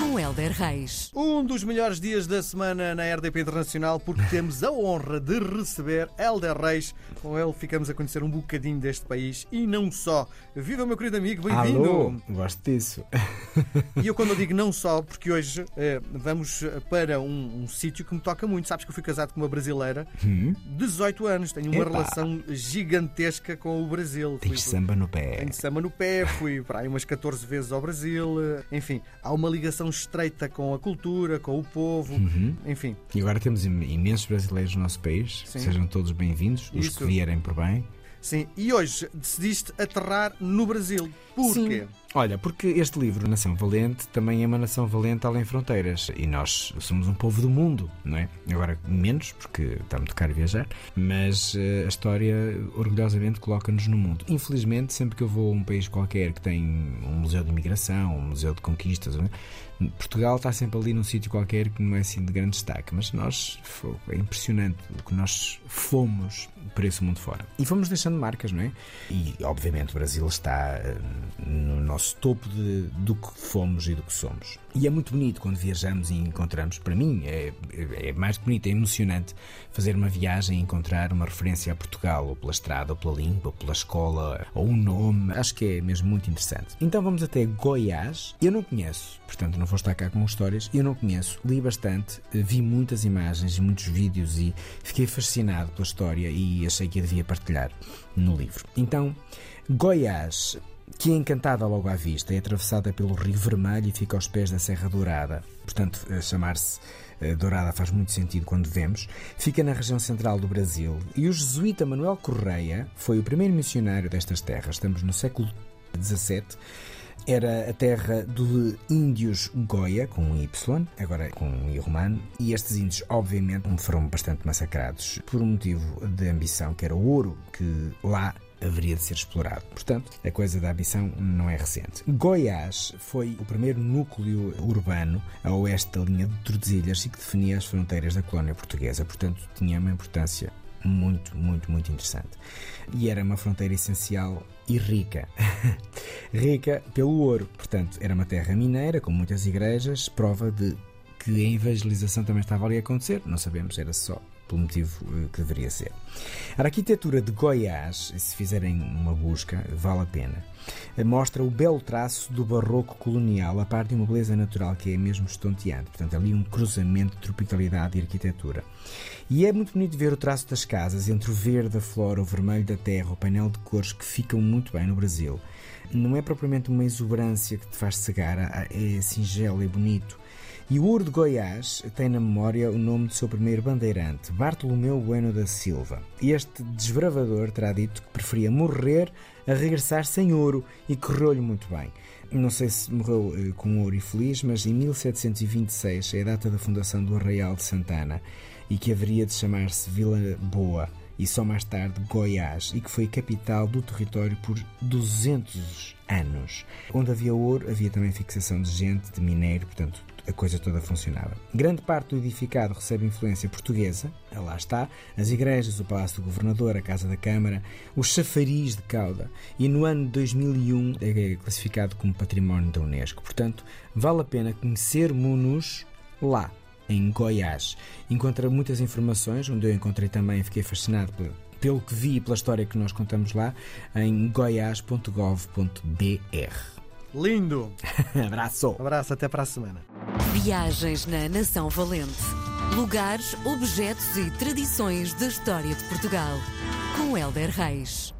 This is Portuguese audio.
Com Helder Reis. Um dos melhores dias da semana na RDP Internacional porque temos a honra de receber Helder Reis. Com ele ficamos a conhecer um bocadinho deste país e não só. Viva, meu querido amigo, bem-vindo! Gosto disso. E eu quando eu digo não só, porque hoje eh, vamos para um, um sítio que me toca muito. Sabes que eu fui casado com uma brasileira, 18 anos, tenho uma Epá. relação gigantesca com o Brasil. Fui- Tens samba no pé. Tenho samba no pé, fui para aí umas 14 vezes ao Brasil. Enfim, há uma ligação estreita com a cultura, com o povo. Uhum. Enfim, E agora temos im- imensos brasileiros no nosso país. Sim. Sejam todos bem-vindos, os que vierem por bem. sim. E hoje decidiste aterrar no Brasil. Porquê? Olha, porque este livro, Nação Valente, também é uma nação valente além fronteiras. E nós somos um povo do mundo, não é? Agora, menos, porque está muito caro viajar, mas eh, a história orgulhosamente coloca-nos no mundo. Infelizmente, sempre que eu vou a um país qualquer que tem um museu de imigração, um museu de conquistas, não é? Portugal está sempre ali num sítio qualquer que não é assim de grande destaque, mas nós, é impressionante o que nós fomos por esse mundo fora. E fomos deixando marcas, não é? E, obviamente, o Brasil está eh, no nosso topo de, do que fomos e do que somos. E é muito bonito quando viajamos e encontramos, para mim, é, é mais que bonito, é emocionante fazer uma viagem e encontrar uma referência a Portugal, ou pela estrada, ou pela língua, ou pela escola, ou um nome. Acho que é mesmo muito interessante. Então vamos até Goiás. Eu não conheço, portanto não vou estar cá com histórias. Eu não conheço, li bastante, vi muitas imagens e muitos vídeos e fiquei fascinado pela história e achei que a devia partilhar no livro. Então, Goiás que é encantada logo à vista, é atravessada pelo Rio Vermelho e fica aos pés da Serra Dourada. Portanto, eh, chamar-se eh, Dourada faz muito sentido quando vemos. Fica na região central do Brasil e o jesuíta Manuel Correia foi o primeiro missionário destas terras. Estamos no século XVII. Era a terra de índios Goia, com um Y, agora com um I romano, e estes índios, obviamente, foram bastante massacrados por um motivo de ambição, que era o ouro que lá haveria de ser explorado. Portanto, a coisa da ambição não é recente. Goiás foi o primeiro núcleo urbano a oeste da linha de Tordesilhas e que definia as fronteiras da colónia portuguesa. Portanto, tinha uma importância muito, muito, muito interessante. E era uma fronteira essencial e rica. rica pelo ouro. Portanto, era uma terra mineira com muitas igrejas, prova de que a evangelização também estava ali a acontecer. Não sabemos, era só pelo motivo eh, que deveria ser. A arquitetura de Goiás, se fizerem uma busca, vale a pena. Eh, Mostra o belo traço do barroco colonial, a par de uma beleza natural que é mesmo estonteante. Portanto, ali um cruzamento de tropicalidade e arquitetura. E é muito bonito ver o traço das casas, entre o verde, a flora, o vermelho da terra, o painel de cores que ficam muito bem no Brasil. Não é propriamente uma exuberância que te faz cegar, ah, é singelo e bonito. E o ouro de Goiás tem na memória o nome do seu primeiro bandeirante, Bartolomeu Bueno da Silva. Este desbravador terá dito que preferia morrer a regressar sem ouro e correu-lhe muito bem. Não sei se morreu eh, com ouro e feliz, mas em 1726 é a data da fundação do Arraial de Santana e que haveria de chamar-se Vila Boa e só mais tarde Goiás, e que foi capital do território por 200 anos. Onde havia ouro, havia também fixação de gente, de minério, portanto a coisa toda funcionava. Grande parte do edificado recebe influência portuguesa, lá está, as igrejas, o Palácio do Governador, a Casa da Câmara, o chafariz de Cauda, e no ano de 2001 é classificado como Património da Unesco. Portanto, vale a pena conhecermos-nos lá em Goiás. Encontra muitas informações, onde eu encontrei também, fiquei fascinado pelo, pelo que vi e pela história que nós contamos lá, em goiás.gov.br. Lindo! Abraço! Abraço, até para a semana. Viagens na Nação Valente. Lugares, objetos e tradições da história de Portugal. Com Helder Reis.